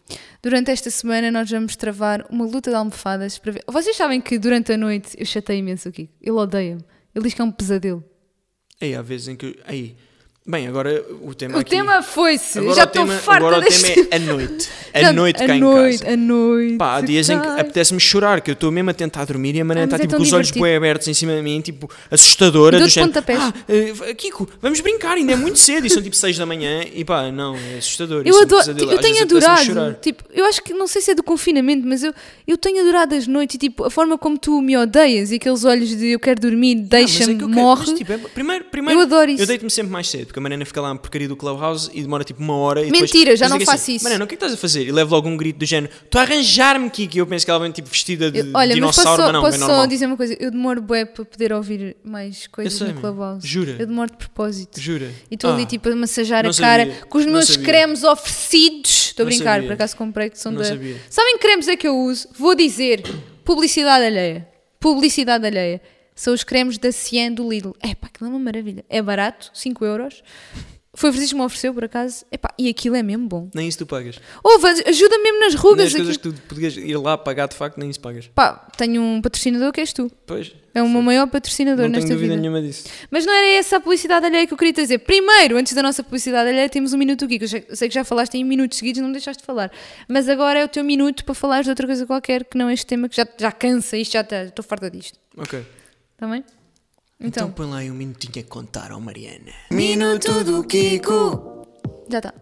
Durante esta semana nós vamos travar uma luta de almofadas para ver. Vocês sabem que durante a noite eu chatei imenso o Kiko. Ele odeia-me. Ele diz que é um pesadelo. Aí há vezes em que. Aí. Bem, agora o tema o aqui. tema foi-se. Já o estou tema, farta agora o deste... tema é a noite. A noite a cá noite, em casa. A noite. Pá, há dias em que apetece-me chorar, que eu estou mesmo a tentar dormir e a Mariana Ah, está é tipo tão com os olhos bem abertos em cima de mim, tipo assustadora. Do dou-te género, pontapés. ah, eh, Kiko, vamos brincar, ainda é muito cedo. E são tipo 6 da manhã e pá, não, é assustador. Eu, isso é um adoro, pesadelo. eu tenho adorado, tipo, eu acho que não sei se é do confinamento, mas eu, eu tenho adorado as noites e tipo, a forma como tu me odeias e aqueles olhos de eu quero dormir, Ah, deixa-me, é que morre. mas, tipo, é- primeiro, primeiro, Eu adoro isso. Eu deito-me sempre mais cedo, porque a Mariana fica lá na porcaria do Clubhouse e demora tipo uma hora. E depois- Mentira, já depois não digo faço isso. Mariana, o que é que estás a fazer? E levo logo um grito do género: Estou a arranjar-me, Kiki. Eu penso que ela vem tipo vestida de Eu- olha, mas dinossauro, posso, só, mas não, posso é só normal. dizer uma coisa, eu demoro bué para poder ouvir mais coisas sei, no. Clubhouse. Jura? Eu demoro de propósito. Jura? E estou ali Ah, tipo a massajar a cara sabia, com os meus sabia. cremes oferecidos. Estou a brincar, sabia. por acaso comprei que são Não da. sabia. Sabem que cremes é que eu uso? Vou dizer publicidade alheia. Publicidade alheia. São os cremes da Cian do Lidl. É pá, aquilo é uma maravilha. É barato, 5 euros. foi o Francisco que me ofereceu, por acaso. Epá, e aquilo é mesmo bom. Nem isso tu pagas. Ouve, ajuda mesmo nas rugas. as coisas aquilo. que tu podias ir lá pagar de facto, nem isso pagas. Pá, tenho um patrocinador que és tu. Pois. É o meu maior patrocinador Não tenho dúvida vida. nenhuma disso. Mas não era essa a publicidade alheia que eu queria dizer. Primeiro, antes da nossa publicidade alheia, temos um minuto aqui. Que eu sei- eu sei que já falaste em minutos seguidos, não me deixaste de falar. Mas agora é o teu minuto para falares de outra coisa qualquer que não este tema que já, já cansa. Isto já está. Estou farta disto. Ok. Bem? Então, Então, põe lá aí um minutinho a contar ao Mariana. Minuto do Kiko. já está.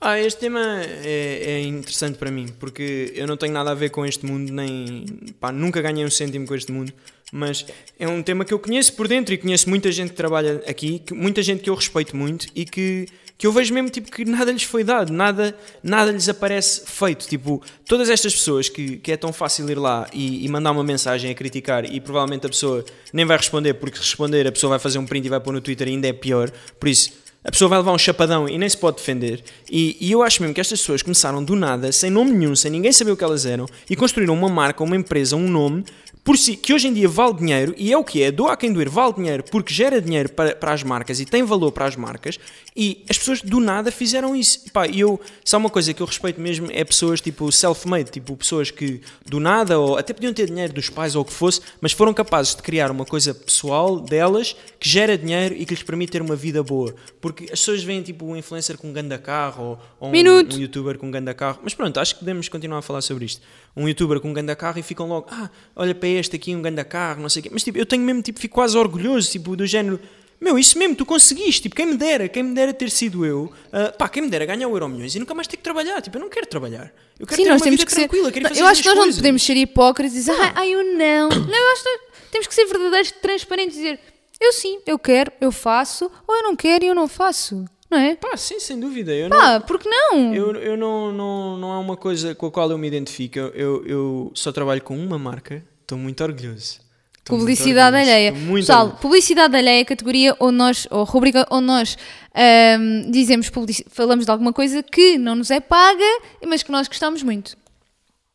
Ah, este tema é, é interessante para mim, porque eu não tenho nada a ver com este mundo, nem. pá, nunca ganhei um cêntimo com este mundo, mas é um tema que eu conheço por dentro e conheço muita gente que trabalha aqui, que- muita gente que eu respeito muito e que, que eu vejo mesmo tipo, que nada lhes foi dado, nada, nada lhes aparece feito. Tipo, todas estas pessoas que, que é tão fácil ir lá e, e mandar uma mensagem a criticar e provavelmente a pessoa nem vai responder, porque responder a pessoa vai fazer um print e vai pôr no Twitter e ainda é pior, por isso. A pessoa vai levar um chapadão e nem se pode defender. E, e eu acho mesmo que estas pessoas começaram do nada, sem nome nenhum, sem ninguém saber o que elas eram, e construíram uma marca, uma empresa, um nome, por si, que hoje em dia vale dinheiro, e é o que é, doa a quem doer, vale dinheiro, porque gera dinheiro para, para as marcas e tem valor para as marcas, e as pessoas do nada fizeram isso. E pá, eu, se há uma coisa que eu respeito mesmo, é pessoas tipo self-made, tipo pessoas que do nada, ou até podiam ter dinheiro dos pais ou o que fosse, mas foram capazes de criar uma coisa pessoal delas que gera dinheiro e que lhes permite ter uma vida boa. Porque as pessoas veem tipo um influencer com um ganda carro ou, ou um, um youtuber com um ganda carro. Mas pronto, acho que podemos continuar a falar sobre isto. Um youtuber com um ganda carro e ficam logo, ah, olha para este aqui, um ganda carro, não sei o quê. Mas tipo, eu tenho mesmo, tipo, fico quase orgulhoso, tipo, do género. Meu, isso mesmo, tu conseguiste, tipo, quem me dera, quem me dera ter sido eu, ah, pá, quem me dera ganhar o Euro Milhões e nunca mais ter que trabalhar, tipo, eu não quero trabalhar, eu quero Sim, ter nós uma temos vida que ser. tranquila, quero ir fazer eu acho que nós minhas não coisas. podemos ser hipócritas e dizer, ah, ah, eu não. Não, eu acho que temos que ser verdadeiros, transparentes e dizer, eu sim, eu quero, eu faço, ou eu não quero e eu não faço. Não é? Pá, sim, sem dúvida, eu não... Pá, porque não? Eu, eu não, não, não há uma coisa com a qual eu me identifico. Eu, eu, eu só trabalho com uma marca, estou muito orgulhoso. Estou muito Publicidade orgulhoso. alheia. Muito Pessoal, orgulhoso. publicidade alheia é a categoria onde nós, ou rubrica onde nós ahm, dizemos, falamos de alguma coisa que não nos é paga, mas que nós gostamos muito.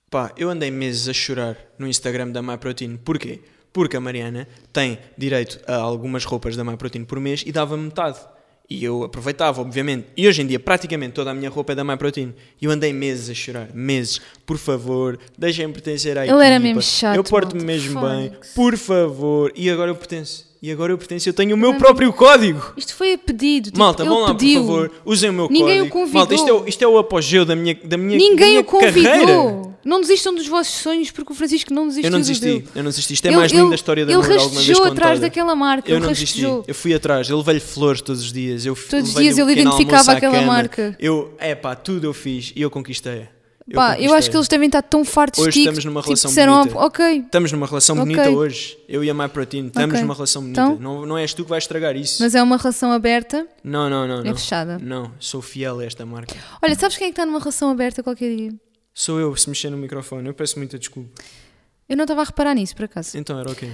Pá, eu andei meses a chorar no Instagram da MyProtein. Porquê? Porque a Mariana tem direito a algumas roupas da MyProtein por mês e dava metade. E eu aproveitava, obviamente. E hoje em dia, praticamente toda a minha roupa é da MyProtein. E eu andei meses a chorar. Meses. Por favor, deixem-me pertencer à Ele era equipa. mesmo chato, Eu porto-me mesmo bem. Por favor. E agora eu pertenço. E agora eu pertenço. Eu tenho o meu próprio código. Isto foi a pedido. Tipo, Malta, vão lá, pediu. por favor, usem o meu Ninguém o código. convidou. Malta, isto é, o, isto é o apogeu da minha, da minha, da Ninguém minha o convidou. carreira. Não desistam dos vossos sonhos porque o Francisco não desistiu Eu não desisti, dele. eu não desisti. Isto é Ele- mais linda ele- a história da ele amor alguma vez contada. atrás daquela marca, Eu não desisti. rastejou. Eu fui atrás, eu levei-lhe flores todos os dias. Eu Todos os dias o ele identificava aquela marca. Eu, é pá, tudo eu fiz e eu conquistei. Eu Pá, eu conquistei. acho que eles devem estar tão fartos Hoje de ti. estamos que, numa tipo, relação disseram, bonita. "Ah, ok. Estamos numa relação Ok. bonita hoje. Eu e a MyProtein. Estamos Ok. numa relação bonita. Então? Não, não és tu que vais estragar isso. Mas é uma relação aberta. Não, não, não. É não. fechada. Não, sou fiel a esta marca. Olha, sabes quem é que está numa relação aberta qualquer dia? Sou eu se mexer no microfone. Eu peço muita desculpa. Eu não estava a reparar nisso, por acaso. Então era ok.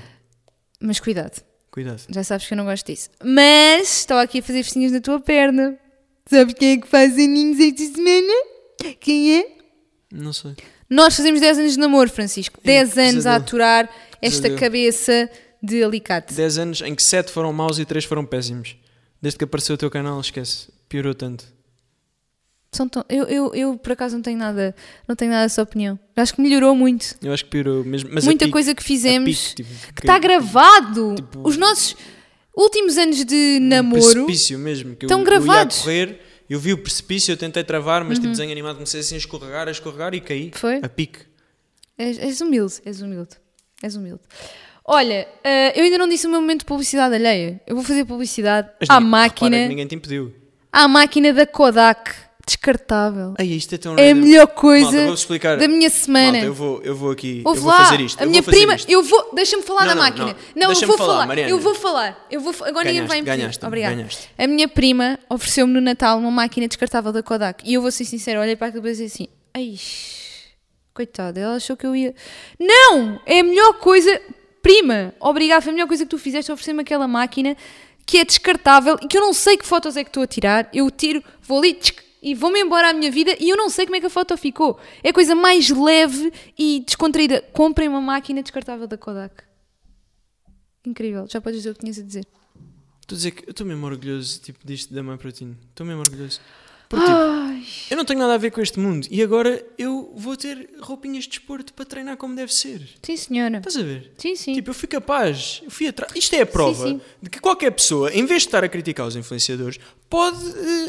Mas cuidado, Cuidado. já sabes que eu não gosto disso. Mas estava aqui a fazer festinhas na tua perna. Sabes quem é que faz aninhos esta semana? Quem é? Não sei. Nós fazemos 10 anos de namoro, Francisco. 10 anos a aturar esta Pesadelo. cabeça de alicate. 10 anos em que 7 foram maus e 3 foram péssimos. Desde que apareceu o teu canal, esquece. Piorou tanto. São tão- eu, eu, eu, por acaso, não tenho nada, não tenho nada dessa opinião. Acho que melhorou muito. Eu acho que piorou mesmo. Mas Muita pique- coisa que fizemos. pique, tipo, que está gravado. tipo- Os nossos últimos anos de um namoro. precipício mesmo. Que estão eu, gravados. Eu ia correr, eu vi o precipício, eu tentei travar, mas tipo desenho animado comecei assim a escorregar, a escorregar e caí. Foi? A pique. És, és humilde, és humilde. És humilde. Olha, eh, eu ainda não disse o meu momento de publicidade alheia. Eu vou fazer publicidade Mas à ninguém- máquina, ninguém te impediu. à máquina da Kodak, descartável. Ai, isto é tão É a random. melhor Malta, coisa vou-vos explicar. da minha semana. Malta, eu vou, eu vou aqui. Ouve eu vou lá, fazer isto. a eu minha vou fazer prima, isto. eu vou, deixa-me falar Não, da não, máquina. não. Não, eu Deixa-me vou falar, falar, Mariana. eu vou falar. Eu vou, agora ninguém vai impedir. ganhaste, Obrigada. ganhaste. A minha prima ofereceu-me no Natal uma máquina descartável da Kodak e eu vou ser sincera, olhei para aquilo e pensei assim, ai, coitada, ela achou que eu ia. Não! É a melhor coisa, prima, obrigada, foi a melhor coisa que tu fizeste oferecer-me aquela máquina que é descartável e que eu não sei que fotos é que estou a tirar. Eu tiro, vou ali tchic, e vou-me embora à minha vida e eu não sei como é que a foto ficou. É a coisa mais leve e descontraída. Comprem uma máquina descartável da Kodak. Incrível, já podes dizer o que tinhas a dizer. Estou a dizer que eu estou mesmo orgulhoso tipo, disto da mãe proteína. Estou mesmo orgulhoso. Porque, tipo, eu não tenho nada a ver com este mundo e agora eu vou ter roupinhas de desporto para treinar como deve ser. sim, senhora. Estás a ver? Sim, sim. Tipo, eu fui capaz, eu fui atrás. Isto é a prova sim. de que qualquer pessoa, em vez de estar a criticar os influenciadores, pode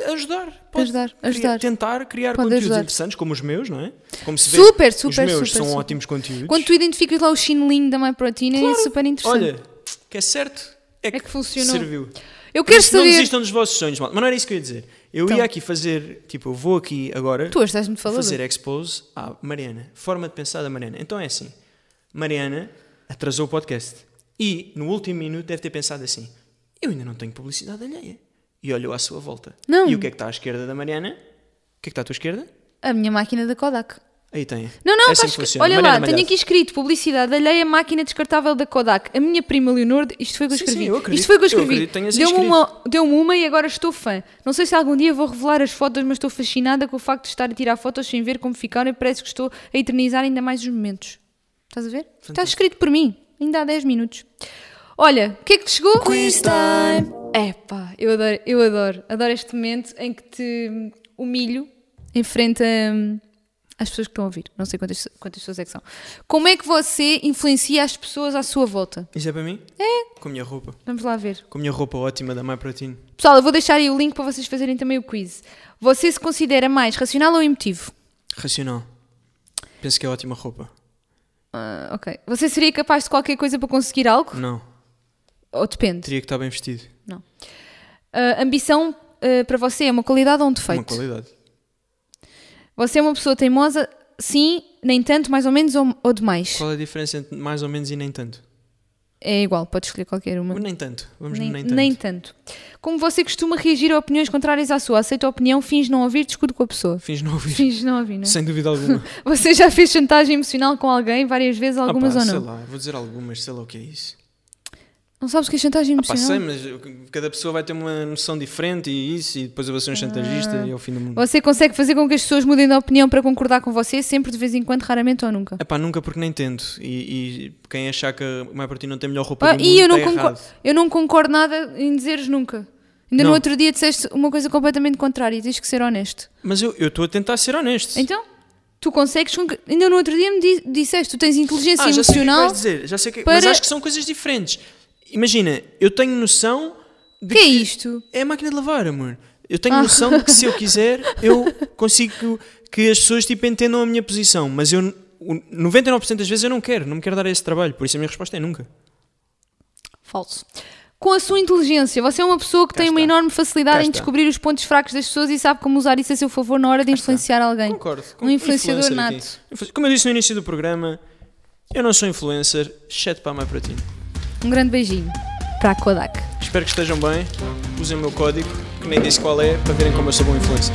eh, ajudar. Pode Ajudar, criar- ajudar. tentar criar Pode conteúdos ajudar. interessantes, como os meus, não é? Como se vê, Super, os super, meus super, são super. ótimos conteúdos. Quando tu identificas lá o chinelinho da MyProtein é super interessante. Olha, que é certo, é, É que funcionou. serviu. Eu quero isso, não saber. desistam dos vossos sonhos, mal. Mas não era isso que eu ia dizer. Eu Então. ia aqui fazer, tipo, eu vou aqui agora Tu hoje estás muito falador. fazer expose à Mariana. Forma de pensar da Mariana. Então é assim: Mariana atrasou o podcast e no último minuto deve ter pensado assim: eu ainda não tenho publicidade alheia. E olhou à sua volta. Não. E o que é que está à esquerda da Mariana? O que é que está à tua esquerda? A minha máquina da Kodak. Aí tem. Não, não, é assim que funciona. olha Mariana lá, tenho Malhado. aqui escrito publicidade alheia máquina descartável da Kodak. A minha prima Leonor, isto foi o que eu Sim, escrevi. sim, eu acredito. isto foi o que eu escrevi. que tenhas Deu-me uma, deu uma e agora estou fã. Não sei se algum dia vou revelar as fotos, mas estou fascinada com o facto de estar a tirar fotos sem ver como ficaram e parece que estou a eternizar ainda mais os momentos. Estás a ver? Está escrito por mim, ainda há 10 minutos. Olha, o que é que te chegou? Quiz time. Epá, eu adoro, eu adoro. Adoro este momento em que te hum, humilho em frente a, hum, às pessoas que estão a ouvir. Não sei quantas, quantas pessoas é que são. Como é que você influencia as pessoas à sua volta? Isso é para mim? É. Com a minha roupa. Vamos lá ver. Com a minha roupa ótima da MyProtein. Pessoal, eu vou deixar aí o link para vocês fazerem também o quiz. Você se considera mais racional ou emotivo? Racional. Penso que é ótima roupa. Ah, ok. Você seria capaz de qualquer coisa para conseguir algo? Não. Ou depende? Teria que estar bem vestido. Não. Ah, ambição ah, para você é uma qualidade ou um Uma defeito? qualidade. Você é uma pessoa teimosa, sim, nem tanto, mais ou menos, ou, ou demais? Qual é a diferença entre mais ou menos e nem tanto? É igual, pode escolher qualquer uma. Nem tanto. Vamos Nem, nem tanto. nem tanto. Como você costuma reagir a opiniões contrárias à sua? Aceita a opinião, finge não ouvir, discute com a pessoa. Fins não ouvir. Finge não ouvir, não é? Sem dúvida alguma. Você já fez chantagem emocional com alguém várias vezes, algumas Ah pá, ou sei não? lá, vou dizer algumas, sei lá o que é isso. Não sabes o que é chantagem Ah, pá, emocional? sei, mas cada pessoa vai ter uma noção diferente e isso, e depois eu vou ser um chantagista e é o fim do mundo. Você consegue fazer com que as pessoas mudem de opinião para concordar com você, sempre de vez em quando, raramente ou nunca? É pá, nunca porque nem tento. E, e quem achar que a MyProtein não tem melhor roupa Ah, do mundo e eu não, errado. eu não concordo nada em dizeres nunca. Ainda Não. no outro dia disseste uma coisa completamente contrária e tens que ser honesto. Mas eu estou a tentar ser honesto. Então, tu consegues. Ainda no outro dia me di- disseste, tu tens inteligência ah, já sei o que é emocional. vais dizer. Já sei o que... para- Mas acho que são coisas diferentes. Imagina, eu tenho noção de O que é isto? É a máquina de lavar, amor. Eu tenho Ah. noção de que se eu quiser, eu consigo que as pessoas tipo, entendam a minha posição. Mas eu, o 99% das vezes eu não quero, não me quero dar esse trabalho. Por isso a minha resposta é nunca. Falso. Com a sua inteligência, você é uma pessoa que Cá tem uma está. enorme facilidade Cá em está. descobrir os pontos fracos das pessoas e sabe como usar isso a seu favor na hora de influenciar alguém. Concordo. Um influenciador influencer nato. aqui. Influ- Como eu disse no início do programa, eu não sou influencer, exceto para a MyProtein. Um grande beijinho para a Kodak. Espero que estejam bem. Usem o meu código, que nem disse qual é, para verem como eu sou bom influencer.